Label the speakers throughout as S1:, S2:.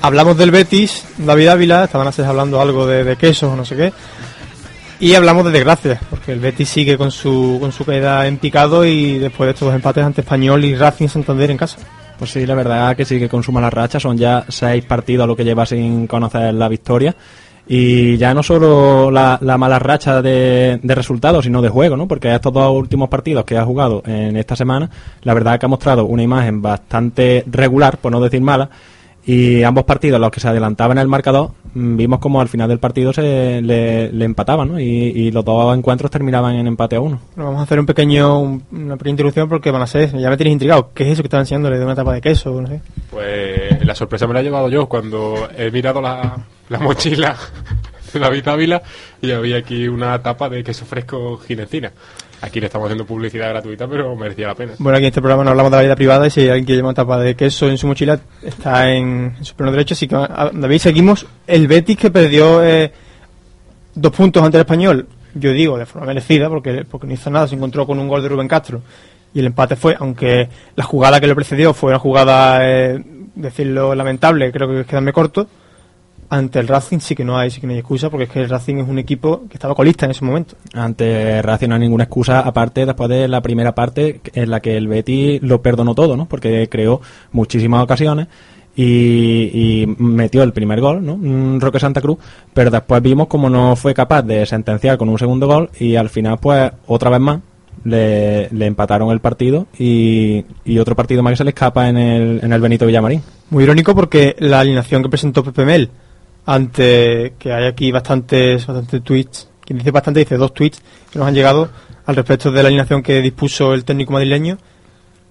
S1: Hablamos del Betis, David Ávila, estaban antes hablando algo de, de quesos o no sé qué. Y hablamos de desgracias, porque el Betis sigue con su, con su caída en picado y después de estos dos empates ante Español y Racing Santander en casa.
S2: Pues sí, la verdad que sigue con su mala racha. Son ya seis partidos a lo que lleva sin conocer la victoria. Y ya no solo la, la mala racha de, de, resultados, sino de juego, ¿no? Porque estos dos últimos partidos que ha jugado en esta semana, la verdad que ha mostrado una imagen bastante regular, por no decir mala, y ambos partidos, los que se adelantaban en el marcador, mm, vimos como al final del partido se le, le empataban, ¿no? Y, y, los dos encuentros terminaban en empate a uno.
S1: Bueno, vamos a hacer un pequeño, un, una pequeña introducción porque van a ser, ya me tenéis intrigado. ¿Qué es eso que están enseñándole de una tapa de queso? No sé.
S3: Pues la sorpresa me la he llevado yo cuando he mirado la, la mochila de David Ávila y había aquí una tapa de queso fresco ginecina. Aquí le estamos haciendo publicidad gratuita, pero merecía la pena.
S1: Bueno, aquí en este programa no hablamos de la vida privada y si alguien quiere llevar una tapa de queso en su mochila, está en, su pleno derecho. Así que, David, seguimos. El Betis que perdió eh, dos puntos ante el español, yo digo, de forma merecida, porque, porque no hizo nada, se encontró con un gol de Rubén Castro. Y el empate fue, aunque la jugada que le precedió fue una jugada, eh, decirlo lamentable, creo que quedarme corto ante el Racing sí que no hay sí que no hay excusa porque es que el Racing es un equipo que estaba colista en ese momento
S2: ante Racing no hay ninguna excusa aparte después de la primera parte en la que el Betty lo perdonó todo no porque creó muchísimas ocasiones y, y, metió el primer gol, ¿no? Roque Santa Cruz, pero después vimos como no fue capaz de sentenciar con un segundo gol y al final, pues, otra vez más, le, le empataron el partido y, y, otro partido más que se le escapa en el, en el Benito Villamarín.
S1: Muy irónico porque la alineación que presentó Pepe Mel ante que hay aquí bastantes, bastantes tweets, quien dice bastante dice dos tweets que nos han llegado al respecto de la alineación que dispuso el técnico madrileño.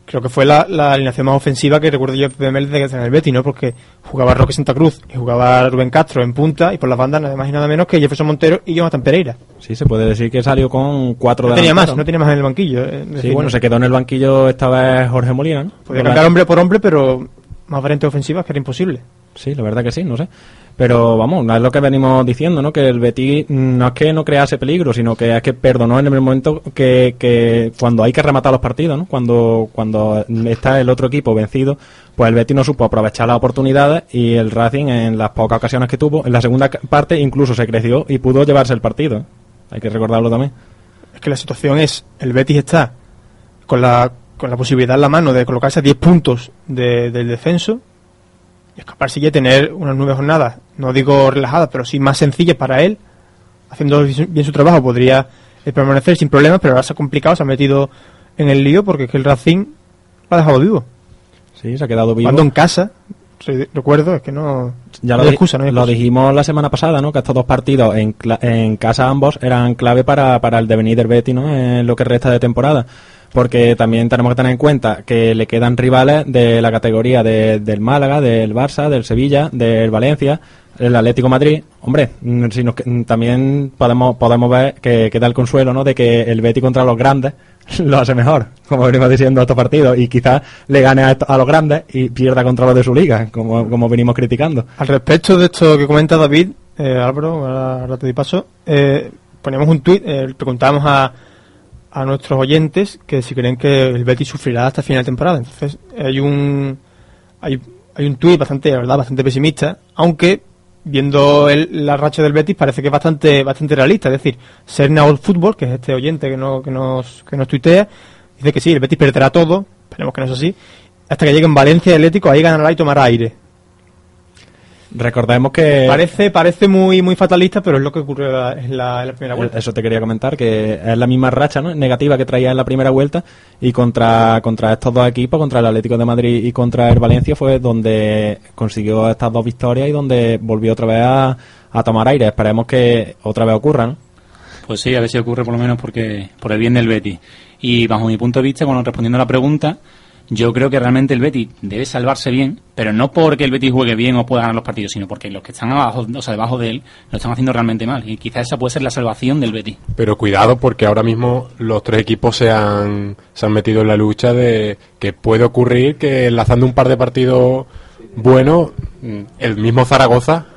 S1: Creo que fue la, la alineación más ofensiva que recuerdo yo de PML de en el Betis, ¿no? Porque jugaba Roque Santa Cruz y jugaba Rubén Castro en punta y por las bandas nada más y nada menos que Jefferson Montero y Jonathan Pereira.
S2: Sí, se puede decir que salió con cuatro
S1: no tenía más, no tenía más en el banquillo. Eh,
S2: sí, decir, bueno, se quedó en el banquillo esta vez Jorge Molina, ¿no?
S1: Podía cambiar hombre por hombre, pero más variantes ofensivas que era imposible.
S2: Sí, la verdad que sí, no sé. Pero vamos, es lo que venimos diciendo, ¿no? Que el Betis no es que no crease peligro, sino que es que perdonó en el momento que, que cuando hay que rematar los partidos, ¿no? Cuando, cuando está el otro equipo vencido, pues el Betis no supo aprovechar las oportunidades y el Racing en las pocas ocasiones que tuvo, en la segunda parte incluso se creció y pudo llevarse el partido. Hay que recordarlo también.
S1: Es que la situación es, el Betis está con la, con la posibilidad en la mano de colocarse a 10 puntos de, del descenso y escaparse y tener unas nueve jornadas, no digo relajadas, pero sí más sencillas para él, haciendo bien su trabajo, podría eh, permanecer sin problemas, pero ahora se ha complicado, se ha metido en el lío porque es que el Racing lo ha dejado vivo.
S2: Sí, se ha quedado vivo.
S1: Cuando en casa, recuerdo, es que no,
S2: ya lo,
S1: excusa, no
S2: lo dijimos la semana pasada, ¿no? Que estos dos partidos en, en casa ambos eran clave para, para el devenir del Betis, ¿no? En lo que resta de temporada porque también tenemos que tener en cuenta que le quedan rivales de la categoría de, del Málaga, del Barça, del Sevilla, del Valencia, el Atlético Madrid. Hombre, si nos, también podemos podemos ver que queda el consuelo ¿no? de que el Betis contra los grandes lo hace mejor, como venimos diciendo estos partidos, y quizás le gane a, a, los grandes y pierda contra los de su liga, como, como venimos criticando.
S1: Al respecto de esto que comenta David, eh, Álvaro, ahora te di paso, eh, poníamos un tuit, eh, preguntábamos a a nuestros oyentes que si creen que el Betis sufrirá hasta final de temporada. Entonces, hay un hay, hay un tuit bastante, verdad, bastante pesimista, aunque viendo el, la racha del Betis parece que es bastante bastante realista, es decir, Sernaol Fútbol, que es este oyente que no que nos que nos tuitea, dice que sí, el Betis perderá todo, esperemos que no es así, hasta que llegue en Valencia el Atlético, ahí ganará y tomará aire.
S2: Recordemos que
S1: parece parece muy muy fatalista, pero es lo que ocurrió en la, en la, primera vuelta.
S2: Eso te quería comentar, que es la misma racha ¿no? negativa que traía en la primera vuelta y contra, contra estos dos equipos, contra el Atlético de Madrid y contra el Valencia, fue donde consiguió estas dos victorias y donde volvió otra vez a, a tomar aire. Esperemos que otra vez ocurra, ¿no?
S4: Pues sí, a ver si ocurre por lo menos porque por el bien del Betis. Y bajo mi punto de vista, bueno, respondiendo a la pregunta, Yo creo que realmente el Betis debe salvarse bien, pero no porque el Betis juegue bien o pueda ganar los partidos, sino porque los que están abajo, o sea, debajo de él, lo están haciendo realmente mal. Y quizás esa puede ser la salvación del Betis.
S3: Pero cuidado porque ahora mismo los tres equipos se han, se han metido en la lucha de que puede ocurrir que enlazando un par de partidos buenos, mm, el mismo Zaragoza,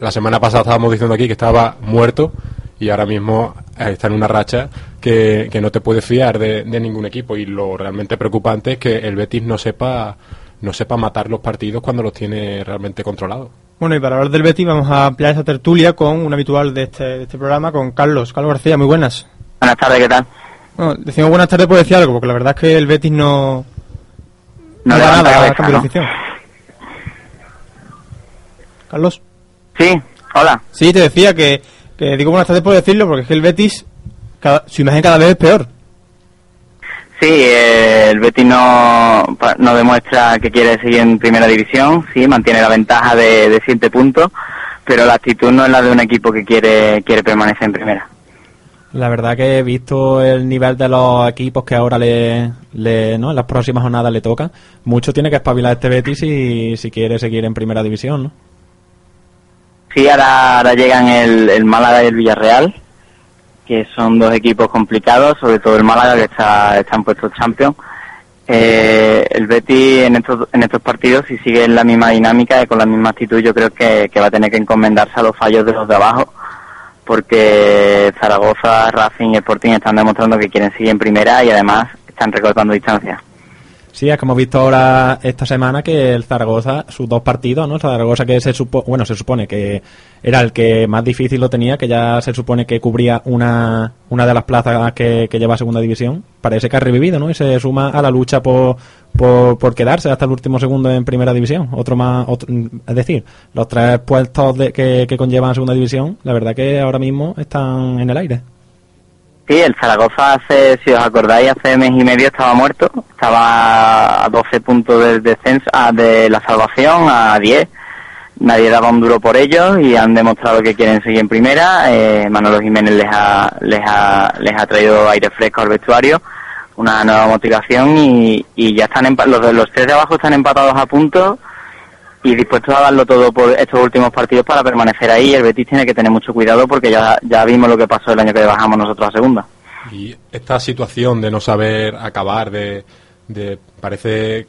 S3: la semana pasada estábamos diciendo aquí que estaba muerto y ahora mismo eh, está en una racha que, que no te puedes fiar de, de ningún equipo y lo realmente preocupante es que el Betis no sepa no sepa matar los partidos cuando los tiene realmente controlados.
S1: Bueno, y para hablar del Betis vamos a ampliar esta tertulia con un habitual de este, de este programa, con Carlos. Carlos García, muy buenas.
S5: Buenas tardes, ¿qué tal?
S1: Bueno, decimos buenas tardes por decir algo, porque la verdad es que el Betis no...
S5: No
S1: da
S5: levanta
S1: nada
S5: cabeza,
S1: de
S5: ¿no?
S1: Carlos.
S5: Sí, hola.
S1: Sí, te decía que, que digo buenas tardes por decirlo, porque es que el Betis, cada- su imagen cada vez es peor.
S5: Sí, eh, el Betis no, no demuestra que quiere seguir en primera división, sí, mantiene la ventaja de, de siete puntos, pero la actitud no es la de un equipo que quiere, quiere permanecer en primera.
S2: La verdad que he visto el nivel de los equipos que ahora le, le ¿no? en las próximas jornadas le toca, mucho tiene que espabilar este Betis si, si quiere seguir en primera división, ¿no?
S5: Sí, ahora, llegan el, el Málaga y el Villarreal, que son dos equipos complicados, sobre todo el Málaga que está, está en puestos Champions. Eh, el Betis en estos, en estos partidos, si sigue en la misma dinámica y con la misma actitud, yo creo que, que va a tener que encomendarse a los fallos de los de abajo, porque Zaragoza, Racing y Sporting están demostrando que quieren seguir en primera y además están recortando distancia.
S2: Sí, es que hemos visto ahora esta semana que el Zaragoza, sus dos partidos, ¿no? El Zaragoza que se supo, bueno, se supone que era el que más difícil lo tenía, que ya se supone que cubría una, una de las plazas que, que lleva a segunda división. Parece que ha revivido, ¿no? Y se suma a la lucha por, por, por quedarse hasta el último segundo en primera división. Otro más, otro- es decir, los tres puestos de- que, que conllevan segunda división, la verdad que ahora mismo están en el aire.
S5: Sí, el Zaragoza hace, si os acordáis, hace mes y medio estaba muerto, estaba a 12 puntos del descenso, ah, de la salvación, a 10. Nadie daba un duro por ellos y han demostrado que quieren seguir en primera. Eh, Manolo Jiménez les ha, les ha, les ha traído aire fresco al vestuario, una nueva motivación y, y ya están los, los tres de abajo están empatados a puntos y dispuestos a darlo todo por estos últimos partidos para permanecer ahí. El Betis tiene que tener mucho cuidado porque ya, ya vimos lo que pasó el año que bajamos nosotros a segunda.
S3: Y esta situación de no saber acabar, de, de parece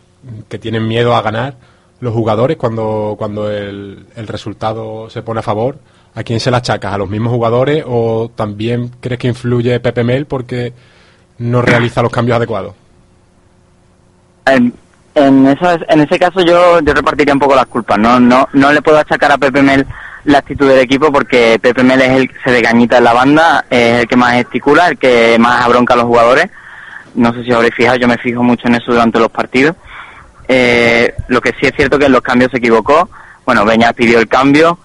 S3: que tienen miedo a ganar los jugadores cuando, cuando el, el resultado se pone a favor, ¿a quién se la achacas? ¿A los mismos jugadores o también crees que influye Pepe Mel porque no realiza los cambios adecuados?
S5: En, en, eso, en ese caso yo, yo repartiría un poco las culpas. No, no, no le puedo achacar a Pepe Mel la actitud del equipo porque Pepe Mel es el que se degañita en la banda, es el que más gesticula, el que más abronca a los jugadores. No sé si os habréis fijado, yo me fijo mucho en eso durante los partidos. Eh, lo que sí es cierto que en los cambios se equivocó. Bueno, Beñat pidió el cambio,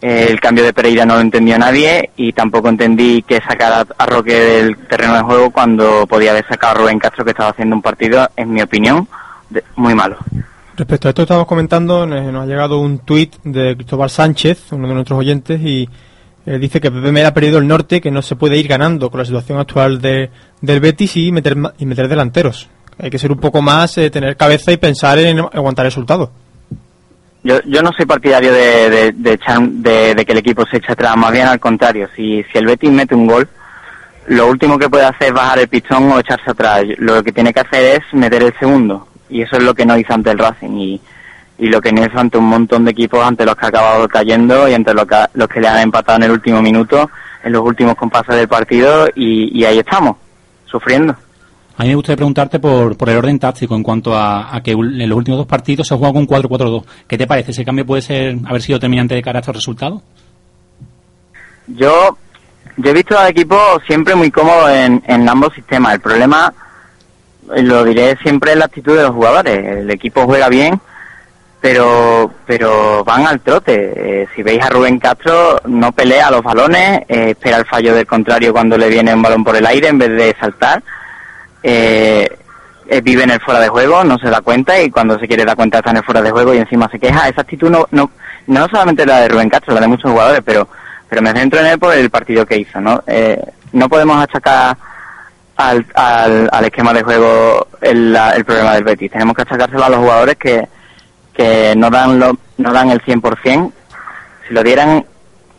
S5: eh, el cambio de Pereira no lo entendió nadie y tampoco entendí que sacara a Roque del terreno de juego cuando podía haber sacado a Rubén Castro que estaba haciendo un partido, en mi opinión, de- muy malo.
S1: Respecto a esto que estamos comentando, nos ha llegado un tuit de Cristóbal Sánchez, uno de nuestros oyentes, y eh, dice que Pepe Mel ha perdido el norte, que no se puede ir ganando con la situación actual de, del Betis y meter, y meter delanteros. Hay que ser un poco más, eh, tener cabeza y pensar en aguantar el resultado.
S5: Yo, yo no soy partidario de, de, de, de- de que el equipo se eche atrás, más bien al contrario. Si, si el Betis mete un gol, lo último que puede hacer es bajar el pistón o echarse atrás. Lo que tiene que hacer es meter el segundo. Y eso es lo que no hizo ante el Racing. Y, y lo que no hizo ante un montón de equipos ante los que ha acabado cayendo y ante los que, los que le han empatado en el último minuto, en los últimos compases del partido. Y, y ahí estamos, sufriendo.
S4: A mí me gustaría preguntarte por, por el orden táctico en cuanto a, a que en los últimos dos partidos se ha jugado con 4-4-2. ¿Qué te parece? ¿Ese cambio puede ser haber sido determinante de cara a estos resultados?
S5: Yo, yo he visto al equipo siempre muy cómodo en, en ambos sistemas. El problema, lo diré siempre, es la actitud de los jugadores. El equipo juega bien, pero pero van al trote. Eh, si veis a Rubén Castro, no pelea los balones, eh, espera el fallo del contrario cuando le viene un balón por el aire en vez de saltar. Eh, eh, vive en el fuera de juego, no se da cuenta y cuando se quiere dar cuenta está en el fuera de juego y encima se queja. Esa actitud no, no, no solamente la de Rubén Castro, la de muchos jugadores, pero, pero me centro en él por el partido que hizo. No, Eh, no podemos achacar al, al, al esquema de juego el, el problema del Betis. Tenemos que achacárselo a los jugadores que, que no dan lo, no dan el 100%. Si lo dieran,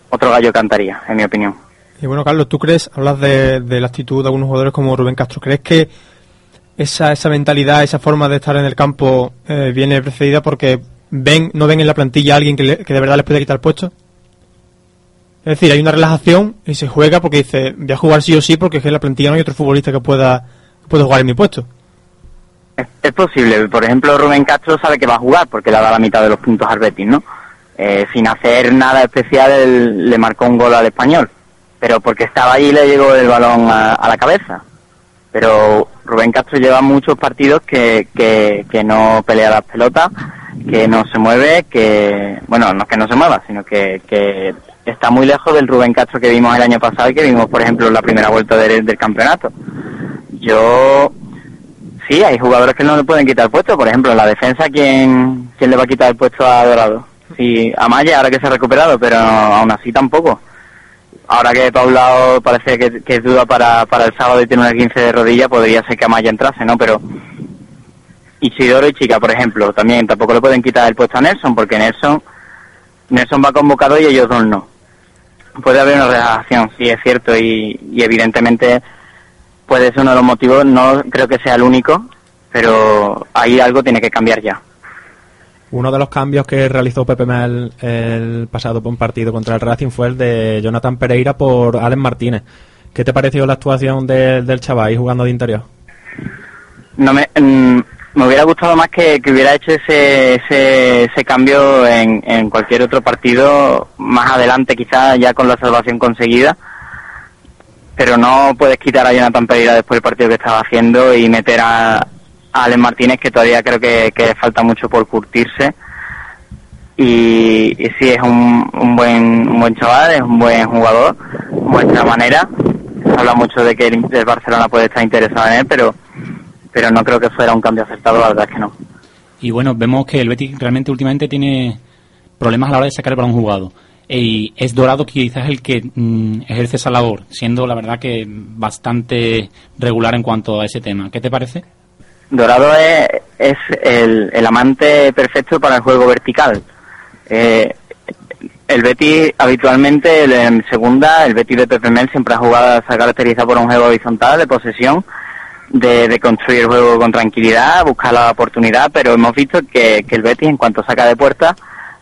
S5: otro gallo cantaría, en mi opinión.
S1: Y bueno, Carlos, ¿tú crees, hablas de, de la actitud de algunos jugadores como Rubén Castro, ¿crees que esa, esa mentalidad, esa forma de estar en el campo eh, viene precedida porque ven no ven en la plantilla a alguien que, le- que de verdad les puede quitar el puesto? Es decir, hay una relajación y se juega porque dice, voy a jugar sí o sí porque es que en la plantilla no hay otro futbolista que pueda, jugar en mi puesto.
S5: Es, posible. Por ejemplo, Rubén Castro sabe que va a jugar porque le ha dado la mitad de los puntos al Betis, ¿no? Eh, sin hacer nada especial, le marcó un gol al español. Pero porque estaba ahí le llegó el balón a, a la cabeza. Pero Rubén Castro lleva muchos partidos que, que, que no pelea las pelotas, que no se mueve, que, bueno, no es que no se mueva, sino que, que está muy lejos del Rubén Castro que vimos el año pasado y que vimos, por ejemplo, en la primera vuelta del- del campeonato. Yo Sí, hay jugadores que no le pueden quitar puesto. Por ejemplo, en la defensa, ¿quién, quién le va a quitar el puesto a Dorado? Sí, a Maya, ahora que se ha recuperado, pero aún así tampoco. Ahora que Paulao parece que, que es duda para, para el sábado y tiene una 15 de rodilla, podría ser que Amaya entrase, ¿no? Pero Isidoro y Chica, por ejemplo, también tampoco le pueden quitar el puesto a Nelson, porque Nelson, Nelson va convocado y ellos dos no. Puede haber una relajación, sí, es cierto, y, y evidentemente puede ser uno de los motivos, no creo que sea el único, pero ahí algo tiene que cambiar ya.
S2: Uno de los cambios que realizó Pepe Mel el pasado un partido contra el Racing fue el de Jonathan Pereira por Alex Martínez. ¿Qué te pareció la actuación del- del chaval jugando de interior?
S5: No me, mm, me hubiera gustado más que, hubiera hecho ese, ese, cambio en, cualquier otro partido más adelante, quizás ya con la salvación conseguida. Pero no puedes quitar a Jonathan Pereira después del partido que estaba haciendo y meter a, a Martínez, que todavía creo que, falta mucho por curtirse. Y, sí, es un, un, buen, un buen chaval, es un buen jugador, muestra manera. Se habla mucho de que el Barcelona puede estar interesado en él, pero pero no creo que fuera un cambio acertado, la verdad es que no.
S4: Y bueno, vemos que el Betis realmente últimamente tiene problemas a la hora de sacar el balón jugado. Y es Dorado quizás el que mm, ejerce esa labor, siendo la verdad que bastante regular en cuanto a ese tema. ¿Qué te parece?
S5: Dorado es, es el, el amante perfecto para el juego vertical. Eh, el Betis habitualmente en segunda, el Betis de Pepe Mel siempre ha jugado, se ha caracterizado por un juego horizontal de posesión, de, construir el juego con tranquilidad, buscar la oportunidad, pero hemos visto que, que el Betis en cuanto saca de puerta,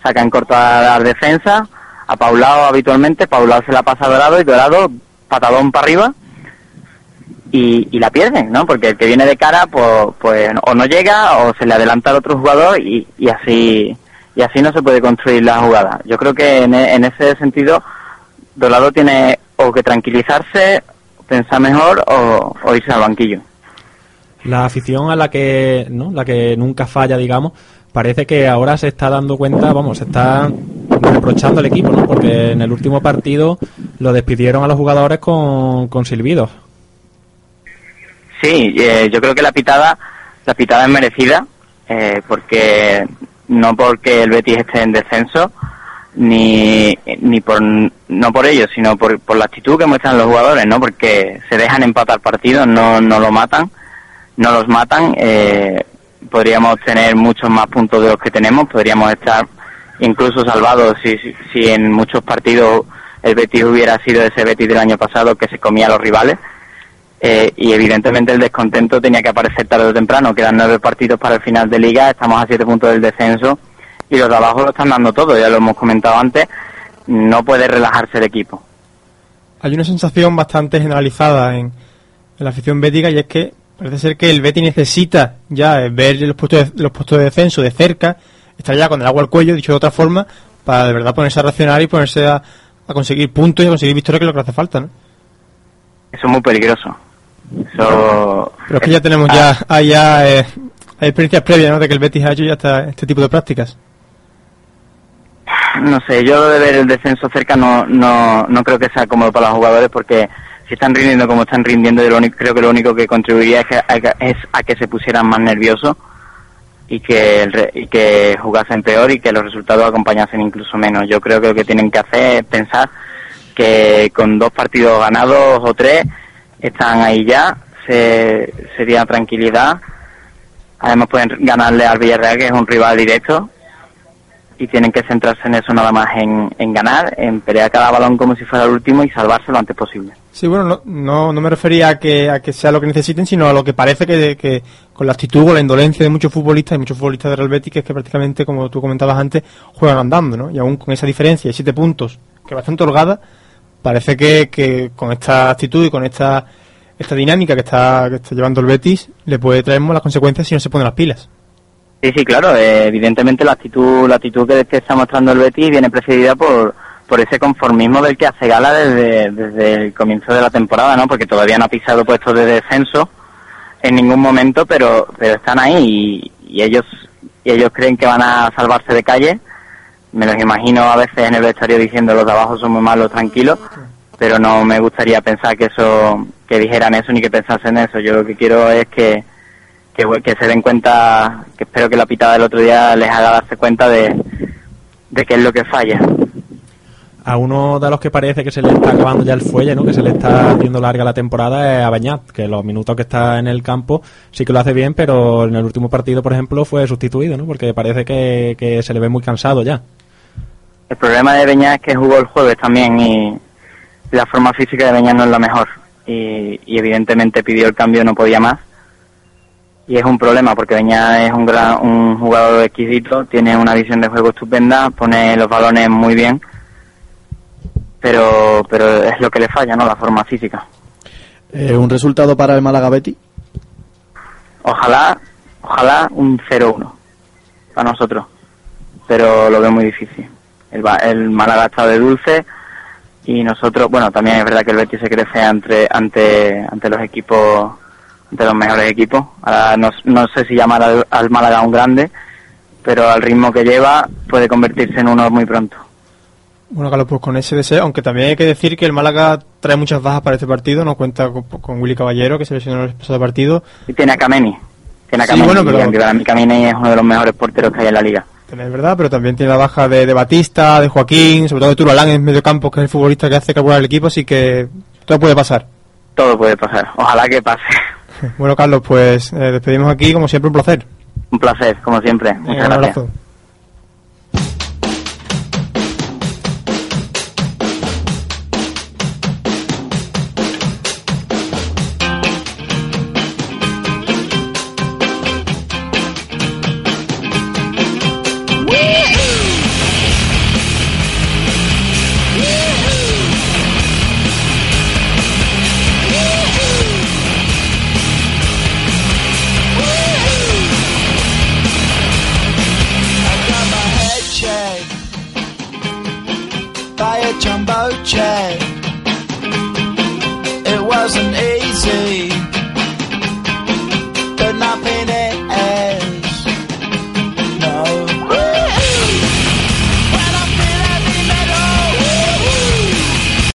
S5: saca en corto a la defensa, a Paulao habitualmente, Paulao se la pasa a Dorado y Dorado patadón para arriba y, y la pierden, ¿no? Porque el que viene de cara, pues, pues o no llega o se le adelanta al otro jugador y, y así y así no se puede construir la jugada. Yo creo que en, ese sentido Dorado tiene o que tranquilizarse, pensar mejor o irse al banquillo.
S2: La afición a la que, ¿no? La que nunca falla, digamos, parece que ahora se está dando cuenta, vamos, se está reprochando al equipo, ¿no? Porque en el último partido lo despidieron a los jugadores con, con silbidos.
S5: Sí, eh, yo creo que la pitada, la pitada es merecida, eh, porque no porque el Betis esté en descenso, ni, ni por, no por ello, sino por, por la actitud que muestran los jugadores, ¿no? Porque se dejan empatar partidos, no, no lo matan, no los matan, eh, podríamos tener muchos más puntos de los que tenemos, podríamos estar incluso salvados si, si, en muchos partidos el Betis hubiera sido ese Betis del año pasado que se comía a los rivales. Eh, y evidentemente el descontento tenía que aparecer tarde o temprano. Quedan nueve partidos para el final de liga, estamos a siete puntos del descenso y los de abajo lo están dando todo, ya lo hemos comentado antes. No puede relajarse el equipo.
S1: Hay una sensación bastante generalizada en, en la afición bética y es que parece ser que el Betis necesita ya eh, ver los puestos de, los puestos de descenso de cerca, estar ya con el agua al cuello, dicho de otra forma, para de verdad ponerse a reaccionar y ponerse a, a conseguir puntos y a conseguir victorias, que es lo que hace falta, ¿no?
S5: Eso es muy peligroso. Eso...
S1: Pero es que ya tenemos ya, hay ya eh, hay experiencias previas, ¿no? De que el Betis ha hecho ya esta- este tipo de prácticas.
S5: no sé, yo lo de ver el descenso cerca no, no, no creo que sea cómodo para los jugadores porque si están rindiendo como están rindiendo, yo lo único, creo que lo único que contribuiría es, que, a, es a que se pusieran más nerviosos y que, y que jugasen peor y que los resultados acompañasen incluso menos. Yo creo que lo que tienen que hacer es pensar que con dos partidos ganados o tres están ahí ya, se, sería tranquilidad. Además pueden ganarle al Villarreal, que es un rival directo, y tienen que centrarse en eso nada más, en, en ganar, en pelear cada balón como si fuera el último y salvarse lo antes posible.
S1: Sí, bueno, no, no, no me refería a que, a que sea lo que necesiten, sino a lo que parece que, que con la actitud o la indolencia de muchos futbolistas y muchos futbolistas de Real Betis, que es que prácticamente, como tú comentabas antes, juegan andando, ¿no? Y aún con esa diferencia de siete puntos, que es bastante holgada, parece que, que con esta actitud y con esta, esta dinámica que está, que está llevando el Betis, le puede traer las consecuencias si no se ponen las pilas.
S5: Sí, sí, claro. eh, evidentemente la actitud, la actitud que, está mostrando el Betis viene precedida por, por ese conformismo del que hace gala desde, desde el comienzo de la temporada, ¿no? Porque todavía no ha pisado puestos de descenso en ningún momento, pero, pero están ahí y, ellos, y ellos creen que van a salvarse de calle. Me los imagino a veces en el vestuario diciendo los de abajo son muy malos, tranquilos, pero no me gustaría pensar que eso, que dijeran eso ni que pensasen eso. Yo lo que quiero es que, que, que se den cuenta, que espero que la pitada del otro día les haga darse cuenta de, de qué es lo que falla.
S2: A uno de los que parece que se le está acabando ya el fuelle, ¿no? que se le está haciendo larga la temporada, es a Bañat, que los minutos que está en el campo sí que lo hace bien, pero en el último partido, por ejemplo, fue sustituido, ¿no? porque parece que, que se le ve muy cansado ya.
S5: El problema de Beñat es que jugó el jueves también y la forma física de Beñat no es la mejor. Y, evidentemente pidió el cambio, no podía más. Y es un problema porque Beñat es un, un jugador exquisito, tiene una visión de juego estupenda, pone los balones muy bien, pero, pero es lo que le falla, ¿no? La forma física.
S6: Eh, ¿Un resultado para el Málaga Betty?
S5: Ojalá, ojalá un 0-1 para nosotros, pero lo veo muy difícil. El, el Málaga está de dulce y nosotros, bueno, también es verdad que el Betis se crece ante, ante, ante los equipos, ante los mejores equipos. Ahora no, no sé si llamar al, al Málaga un grande, pero al ritmo que lleva puede convertirse en uno muy pronto.
S1: Bueno, Carlos, pues con ese deseo, aunque también hay que decir que el Málaga trae muchas bajas para este partido, no cuenta con, con Willy Caballero, que se lesionó en el pasado partido.
S5: Y tiene a Kameni. Tiene a
S1: Sí,
S5: Kameni,
S1: bueno, pero-
S5: para mí Kameni es uno de los mejores porteros que hay en la liga.
S1: Es verdad, pero también tiene la baja de, de Batista, de Joaquín, sobre todo de Turalán en medio campo, que es el futbolista que hace carburar el equipo, así que todo puede pasar.
S5: Todo puede pasar. Ojalá que pase.
S1: Bueno, Carlos, pues eh, despedimos aquí, como siempre, un placer.
S5: Un placer, como siempre. Muchas
S1: un
S5: gracias.
S1: abrazo.